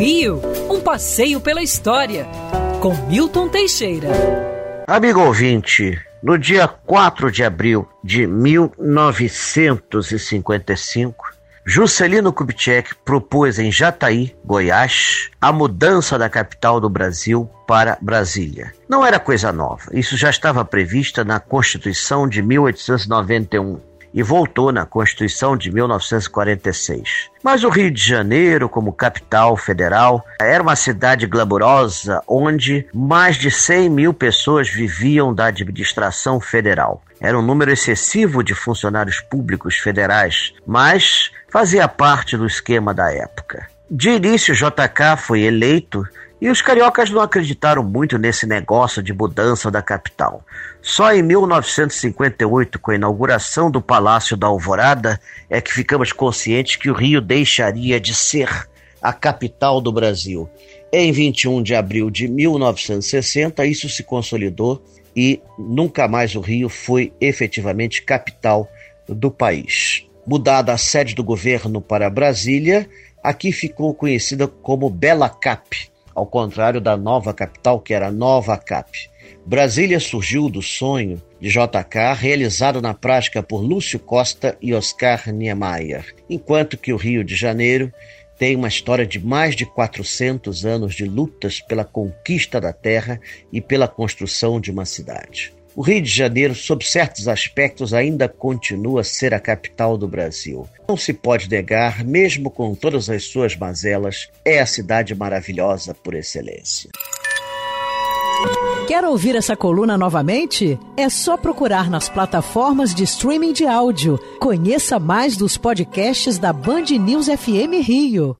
Rio, um passeio pela história, com Milton Teixeira. Amigo ouvinte, no dia 4 de abril de 1955, Juscelino Kubitschek propôs em Jataí, Goiás, a mudança da capital do Brasil para Brasília. Não era coisa nova, isso já estava previsto na Constituição de 1891 e voltou na Constituição de 1946. Mas o Rio de Janeiro, como capital federal, era uma cidade glamurosa onde mais de 100 mil pessoas viviam da administração federal. Era um número excessivo de funcionários públicos federais, mas fazia parte do esquema da época. De início, JK foi eleito e os cariocas não acreditaram muito nesse negócio de mudança da capital. Só em 1958, com a inauguração do Palácio da Alvorada, é que ficamos conscientes que o Rio deixaria de ser a capital do Brasil. Em 21 de abril de 1960, isso se consolidou e nunca mais o Rio foi efetivamente capital do país. Mudada a sede do governo para Brasília, aqui ficou conhecida como Bela Cap ao contrário da nova capital, que era Nova Cap. Brasília surgiu do sonho de JK, realizado na prática por Lúcio Costa e Oscar Niemeyer, enquanto que o Rio de Janeiro tem uma história de mais de 400 anos de lutas pela conquista da terra e pela construção de uma cidade. O Rio de Janeiro, sob certos aspectos, ainda continua a ser a capital do Brasil. Não se pode negar, mesmo com todas as suas mazelas, é a cidade maravilhosa por excelência. Quer ouvir essa coluna novamente? É só procurar nas plataformas de streaming de áudio. Conheça mais dos podcasts da Band News FM Rio.